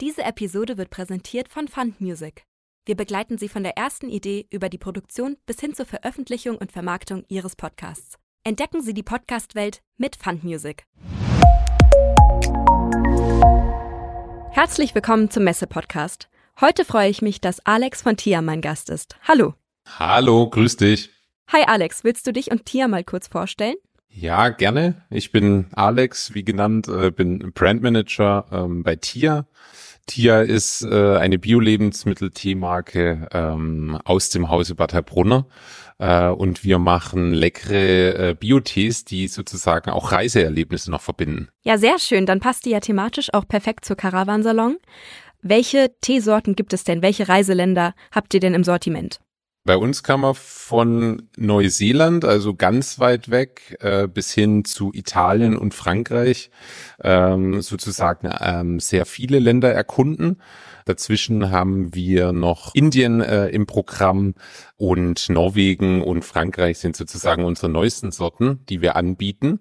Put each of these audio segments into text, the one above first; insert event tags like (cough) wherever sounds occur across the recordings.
Diese Episode wird präsentiert von Fund Music. Wir begleiten Sie von der ersten Idee über die Produktion bis hin zur Veröffentlichung und Vermarktung Ihres Podcasts. Entdecken Sie die Podcast-Welt mit Fund Music. Herzlich willkommen zum Messe-Podcast. Heute freue ich mich, dass Alex von TIA mein Gast ist. Hallo. Hallo, grüß dich. Hi Alex, willst du dich und TIA mal kurz vorstellen? Ja, gerne. Ich bin Alex, wie genannt, äh, bin Brandmanager ähm, bei TIA. TIA ist äh, eine Bio-Lebensmittel-Teemarke ähm, aus dem Hause Bad Heilbrunner. Äh, und wir machen leckere äh, Bio-Tees, die sozusagen auch Reiseerlebnisse noch verbinden. Ja, sehr schön. Dann passt die ja thematisch auch perfekt zur Caravansalon. Welche Teesorten gibt es denn? Welche Reiseländer habt ihr denn im Sortiment? Bei uns kann man von Neuseeland, also ganz weit weg, äh, bis hin zu Italien und Frankreich ähm, sozusagen ähm, sehr viele Länder erkunden. Dazwischen haben wir noch Indien äh, im Programm und Norwegen und Frankreich sind sozusagen unsere neuesten Sorten, die wir anbieten.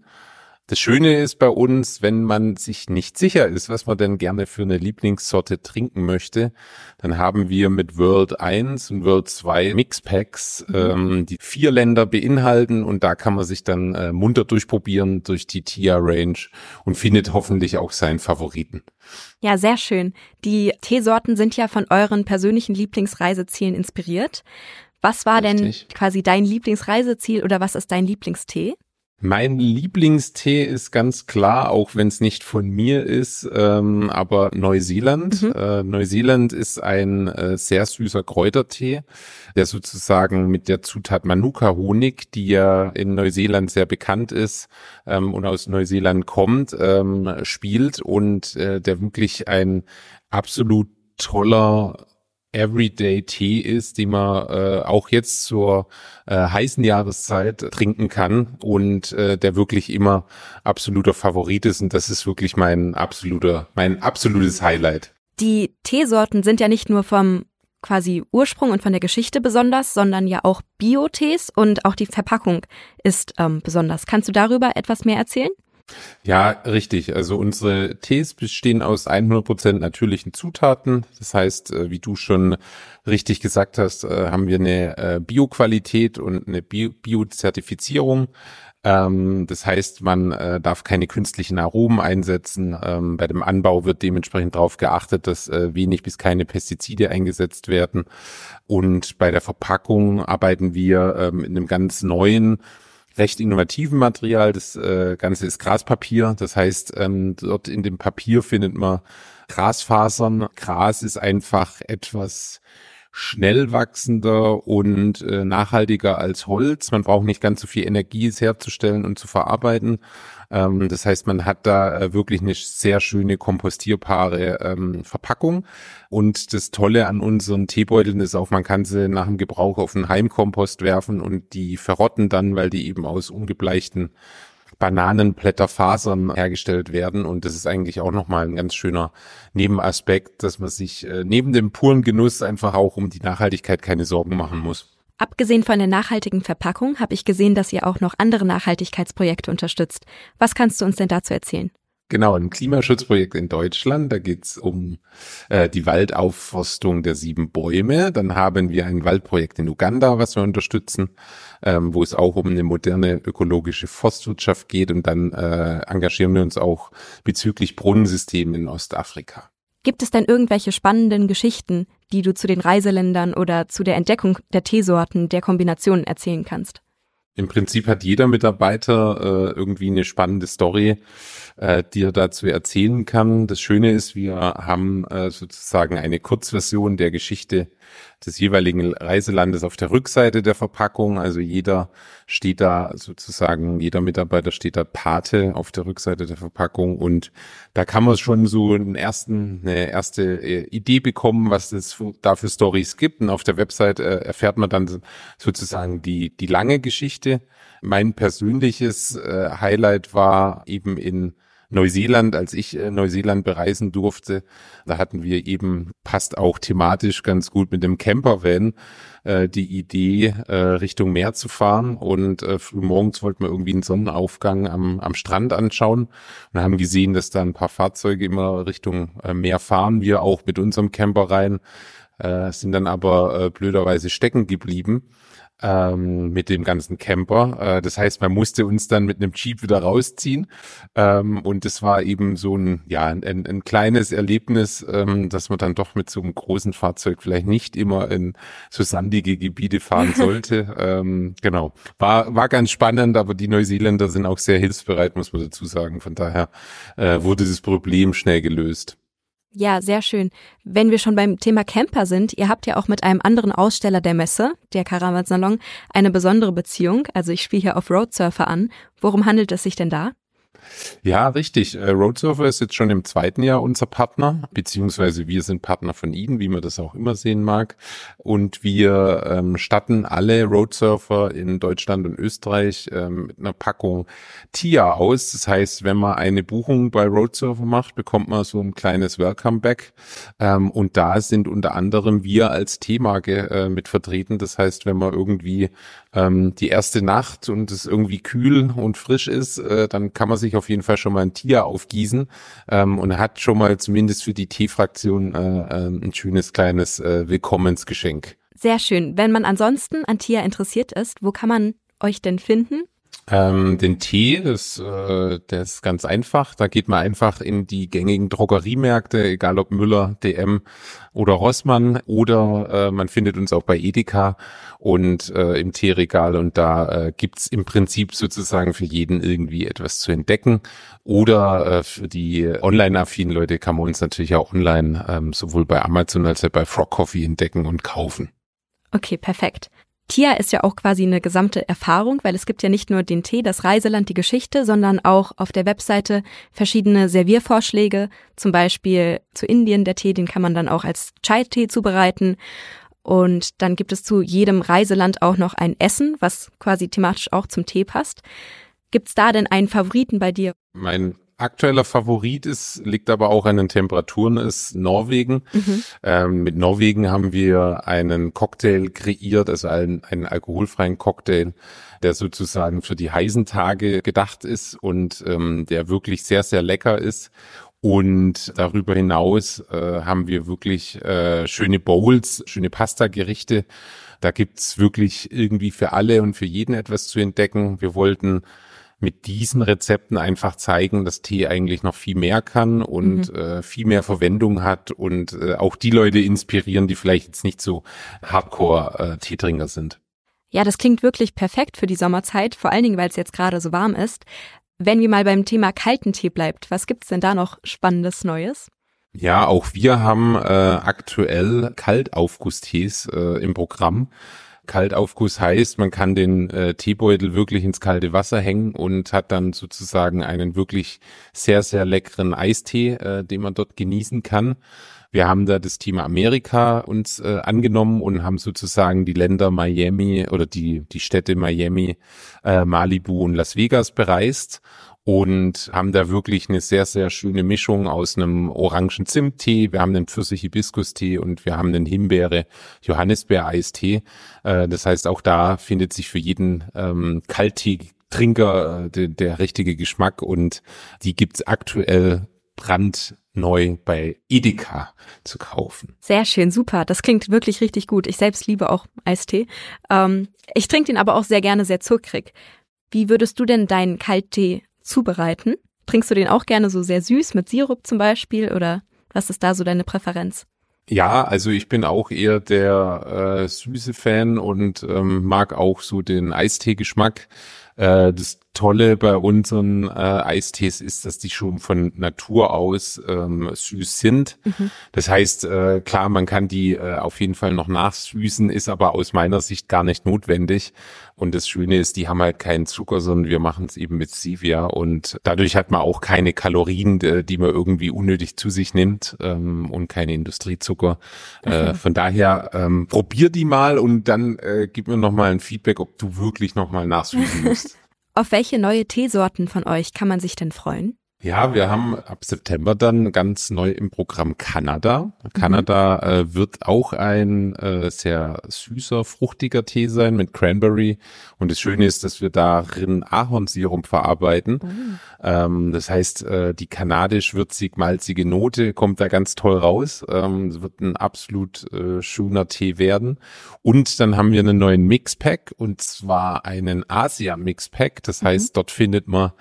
Das Schöne ist bei uns, wenn man sich nicht sicher ist, was man denn gerne für eine Lieblingssorte trinken möchte, dann haben wir mit World 1 und World 2 Mixpacks, ähm, die vier Länder beinhalten und da kann man sich dann äh, munter durchprobieren durch die TIA Range und findet hoffentlich auch seinen Favoriten. Ja, sehr schön. Die Teesorten sind ja von euren persönlichen Lieblingsreisezielen inspiriert. Was war Richtig. denn quasi dein Lieblingsreiseziel oder was ist dein Lieblingstee? Mein Lieblingstee ist ganz klar, auch wenn es nicht von mir ist, ähm, aber Neuseeland. Mhm. Äh, Neuseeland ist ein äh, sehr süßer Kräutertee, der sozusagen mit der Zutat Manuka Honig, die ja in Neuseeland sehr bekannt ist ähm, und aus Neuseeland kommt, ähm, spielt und äh, der wirklich ein absolut toller Everyday Tee ist, die man äh, auch jetzt zur äh, heißen Jahreszeit trinken kann und äh, der wirklich immer absoluter Favorit ist und das ist wirklich mein absoluter, mein absolutes Highlight. Die Teesorten sind ja nicht nur vom quasi Ursprung und von der Geschichte besonders, sondern ja auch Bio-Tees und auch die Verpackung ist ähm, besonders. Kannst du darüber etwas mehr erzählen? Ja, richtig. Also unsere Tees bestehen aus 100% natürlichen Zutaten. Das heißt, äh, wie du schon richtig gesagt hast, äh, haben wir eine äh, Bioqualität und eine Bio-Zertifizierung. Ähm, das heißt, man darf keine künstlichen Aromen einsetzen. Ähm, bei dem Anbau wird dementsprechend darauf geachtet, dass wenig bis keine Pestizide eingesetzt werden. Und bei der Verpackung arbeiten wir ähm, in einem ganz neuen recht innovativen Material. Das äh, Ganze ist Graspapier. Das heißt, ähm, dort in dem Papier findet man Grasfasern. Gras ist einfach etwas schnell wachsender und äh, nachhaltiger als Holz. Man braucht nicht ganz so viel Energie, es herzustellen und zu verarbeiten. Ähm, das heißt, man hat da äh, wirklich eine sehr schöne kompostierbare ähm, Verpackung. Und das Tolle an unseren Teebeuteln ist auch, man kann sie nach dem Gebrauch auf einen Heimkompost werfen und die verrotten dann, weil die eben aus ungebleichten Bananenblätterfasern hergestellt werden. Und das ist eigentlich auch nochmal ein ganz schöner Nebenaspekt, dass man sich äh, neben dem puren Genuss einfach auch um die Nachhaltigkeit keine Sorgen machen muss. Abgesehen von der nachhaltigen Verpackung habe ich gesehen, dass ihr auch noch andere Nachhaltigkeitsprojekte unterstützt. Was kannst du uns denn dazu erzählen? Genau, ein Klimaschutzprojekt in Deutschland. Da geht's um äh, die Waldaufforstung der sieben Bäume. Dann haben wir ein Waldprojekt in Uganda, was wir unterstützen, ähm, wo es auch um eine moderne ökologische Forstwirtschaft geht. Und dann äh, engagieren wir uns auch bezüglich Brunnensystemen in Ostafrika. Gibt es denn irgendwelche spannenden Geschichten, die du zu den Reiseländern oder zu der Entdeckung der Teesorten, der Kombinationen erzählen kannst? Im Prinzip hat jeder Mitarbeiter äh, irgendwie eine spannende Story, äh, die er dazu erzählen kann. Das Schöne ist, wir haben äh, sozusagen eine Kurzversion der Geschichte des jeweiligen Reiselandes auf der Rückseite der Verpackung. Also jeder steht da sozusagen, jeder Mitarbeiter steht da Pate auf der Rückseite der Verpackung und da kann man schon so einen ersten, eine erste äh, Idee bekommen, was es da für Stories gibt. Und auf der Website äh, erfährt man dann sozusagen die, die lange Geschichte. Mein persönliches äh, Highlight war eben in Neuseeland, als ich äh, Neuseeland bereisen durfte, da hatten wir eben, passt auch thematisch ganz gut mit dem Campervan, äh, die Idee, äh, Richtung Meer zu fahren. Und äh, frühmorgens wollten wir irgendwie einen Sonnenaufgang am, am Strand anschauen. Und haben gesehen, dass da ein paar Fahrzeuge immer Richtung äh, Meer fahren, wir auch mit unserem Camper rein, äh, sind dann aber äh, blöderweise stecken geblieben ähm, mit dem ganzen Camper. Äh, das heißt, man musste uns dann mit einem Jeep wieder rausziehen. Ähm, und das war eben so ein, ja, ein, ein kleines Erlebnis, ähm, dass man dann doch mit so einem großen Fahrzeug vielleicht nicht immer in so sandige Gebiete fahren (laughs) sollte. ähm, genau. War, war ganz spannend, aber die Neuseeländer sind auch sehr hilfsbereit, muss man dazu sagen. Von daher äh, wurde das Problem schnell gelöst. Ja, sehr schön. Wenn wir schon beim Thema Camper sind, ihr habt ja auch mit einem anderen Aussteller der Messe, der Caravan Salon, eine besondere Beziehung. Also ich spiele hier auf Roadsurfer an. Worum handelt es sich denn da? Ja, richtig. Äh, Roadsurfer ist jetzt schon im zweiten Jahr unser Partner, beziehungsweise wir sind Partner von ihnen, wie man das auch immer sehen mag. Und wir ähm, statten alle Roadsurfer in Deutschland und Österreich ähm, mit einer Packung TIA aus. Das heißt, wenn man eine Buchung bei Roadsurfer macht, bekommt man so ein kleines Welcome-Back. Ähm, und da sind unter anderem wir als T-Marke äh, mit vertreten. Das heißt, wenn man irgendwie ähm, die erste Nacht und es irgendwie kühl und frisch ist, äh, dann kann man sich auf jeden Fall schon mal ein Tier aufgießen ähm, und hat schon mal zumindest für die T-Fraktion äh, äh, ein schönes kleines äh, Willkommensgeschenk. Sehr schön. Wenn man ansonsten an Tia interessiert ist, wo kann man euch denn finden? Ähm, den Tee, das, äh, der ist ganz einfach. Da geht man einfach in die gängigen Drogeriemärkte, egal ob Müller, DM oder Rossmann, oder äh, man findet uns auch bei Edeka und äh, im Teeregal. Und da äh, gibt's im Prinzip sozusagen für jeden irgendwie etwas zu entdecken. Oder äh, für die online-affinen Leute kann man uns natürlich auch online ähm, sowohl bei Amazon als auch bei Frog Coffee entdecken und kaufen. Okay, perfekt. TIA ist ja auch quasi eine gesamte Erfahrung, weil es gibt ja nicht nur den Tee, das Reiseland, die Geschichte, sondern auch auf der Webseite verschiedene Serviervorschläge. Zum Beispiel zu Indien der Tee, den kann man dann auch als Chai-Tee zubereiten. Und dann gibt es zu jedem Reiseland auch noch ein Essen, was quasi thematisch auch zum Tee passt. Gibt's da denn einen Favoriten bei dir? Mein aktueller Favorit ist, liegt aber auch an den Temperaturen, ist Norwegen. Mhm. Ähm, mit Norwegen haben wir einen Cocktail kreiert, also einen, einen alkoholfreien Cocktail, der sozusagen für die heißen Tage gedacht ist und ähm, der wirklich sehr, sehr lecker ist. Und darüber hinaus äh, haben wir wirklich äh, schöne Bowls, schöne Pasta-Gerichte. Da gibt's wirklich irgendwie für alle und für jeden etwas zu entdecken. Wir wollten mit diesen Rezepten einfach zeigen, dass Tee eigentlich noch viel mehr kann und mhm. äh, viel mehr Verwendung hat und äh, auch die Leute inspirieren, die vielleicht jetzt nicht so Hardcore-Teetrinker äh, sind. Ja, das klingt wirklich perfekt für die Sommerzeit, vor allen Dingen, weil es jetzt gerade so warm ist. Wenn wir mal beim Thema kalten Tee bleibt, was gibt's denn da noch Spannendes Neues? Ja, auch wir haben äh, aktuell Kaltaufgusstees äh, im Programm. Kaltaufguss heißt, man kann den äh, Teebeutel wirklich ins kalte Wasser hängen und hat dann sozusagen einen wirklich sehr, sehr leckeren Eistee, äh, den man dort genießen kann. Wir haben da das Thema Amerika uns äh, angenommen und haben sozusagen die Länder Miami oder die, die Städte Miami, äh, Malibu und Las Vegas bereist und haben da wirklich eine sehr, sehr schöne Mischung aus einem orangen Zimttee, wir haben einen Pfirsich-Hibiskus-Tee und wir haben einen Himbeere-Johannisbeer-Eistee. Äh, das heißt, auch da findet sich für jeden ähm, Kalttee-Trinker äh, der, der richtige Geschmack und die gibt's aktuell brandneu bei Edeka zu kaufen. Sehr schön, super. Das klingt wirklich richtig gut. Ich selbst liebe auch Eistee. Ähm, ich trinke den aber auch sehr gerne sehr zuckrig. Wie würdest du denn deinen Kalttee zubereiten? Trinkst du den auch gerne so sehr süß mit Sirup zum Beispiel oder was ist da so deine Präferenz? Ja, also ich bin auch eher der äh, süße Fan und ähm, mag auch so den Eistee-Geschmack. Äh, das Tolle bei unseren äh, Eistees ist, dass die schon von Natur aus ähm, süß sind. Mhm. Das heißt, äh, klar, man kann die äh, auf jeden Fall noch nachsüßen, ist aber aus meiner Sicht gar nicht notwendig. Und das Schöne ist, die haben halt keinen Zucker, sondern wir machen es eben mit Stevia und dadurch hat man auch keine Kalorien, äh, die man irgendwie unnötig zu sich nimmt ähm, und keine Industriezucker. Äh, mhm. von daher ähm, probier die mal und dann äh, gib mir noch mal ein Feedback, ob du wirklich noch mal nachsüßen (laughs) musst. Auf welche neue Teesorten von euch kann man sich denn freuen? Ja, wir haben ab September dann ganz neu im Programm Kanada. Kanada mhm. äh, wird auch ein äh, sehr süßer, fruchtiger Tee sein mit Cranberry. Und das Schöne ist, dass wir darin Ahornsirup verarbeiten. Mhm. Ähm, das heißt, äh, die kanadisch-würzig malzige Note kommt da ganz toll raus. Ähm, es wird ein absolut äh, schöner Tee werden. Und dann haben wir einen neuen Mixpack und zwar einen Asia-Mixpack. Das heißt, mhm. dort findet man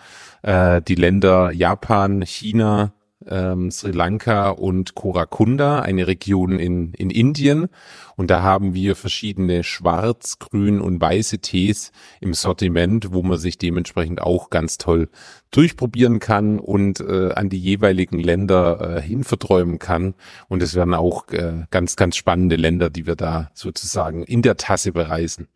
äh, die Länder Japan, China, ähm, Sri Lanka und Korakunda, eine Region in, in Indien. Und da haben wir verschiedene schwarz, grün und weiße Tees im Sortiment, wo man sich dementsprechend auch ganz toll durchprobieren kann und äh, an die jeweiligen Länder äh, hinverträumen kann. Und es werden auch äh, ganz, ganz spannende Länder, die wir da sozusagen in der Tasse bereisen.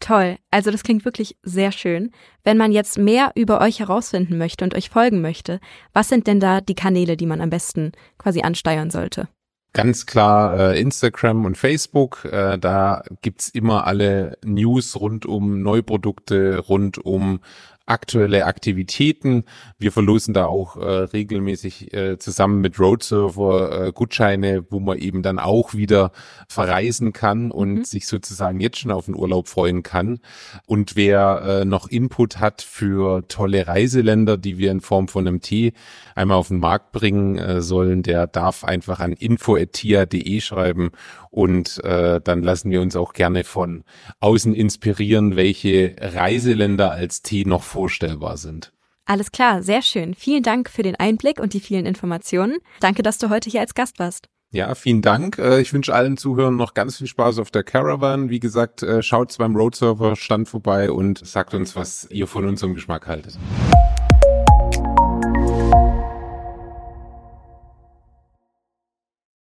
Toll. Also das klingt wirklich sehr schön. Wenn man jetzt mehr über euch herausfinden möchte und euch folgen möchte, was sind denn da die Kanäle, die man am besten quasi ansteuern sollte? Ganz klar äh, Instagram und Facebook. Äh, da gibt's immer alle News rund um Neuprodukte, rund um aktuelle Aktivitäten. Wir verlosen da auch äh, regelmäßig äh, zusammen mit Roadsurfer äh, Gutscheine, wo man eben dann auch wieder verreisen kann und mhm. sich sozusagen jetzt schon auf den Urlaub freuen kann. Und wer äh, noch Input hat für tolle Reiseländer, die wir in Form von einem Tee einmal auf den Markt bringen äh, sollen, der darf einfach an info.tia.de schreiben und äh, dann lassen wir uns auch gerne von außen inspirieren, welche Reiseländer als Tee noch vorstellbar sind. Alles klar, sehr schön. Vielen Dank für den Einblick und die vielen Informationen. Danke, dass du heute hier als Gast warst. Ja, vielen Dank. Äh, ich wünsche allen Zuhörern noch ganz viel Spaß auf der Caravan. Wie gesagt, äh, schaut beim Roadserver Stand vorbei und sagt uns, was ihr von unserem Geschmack haltet.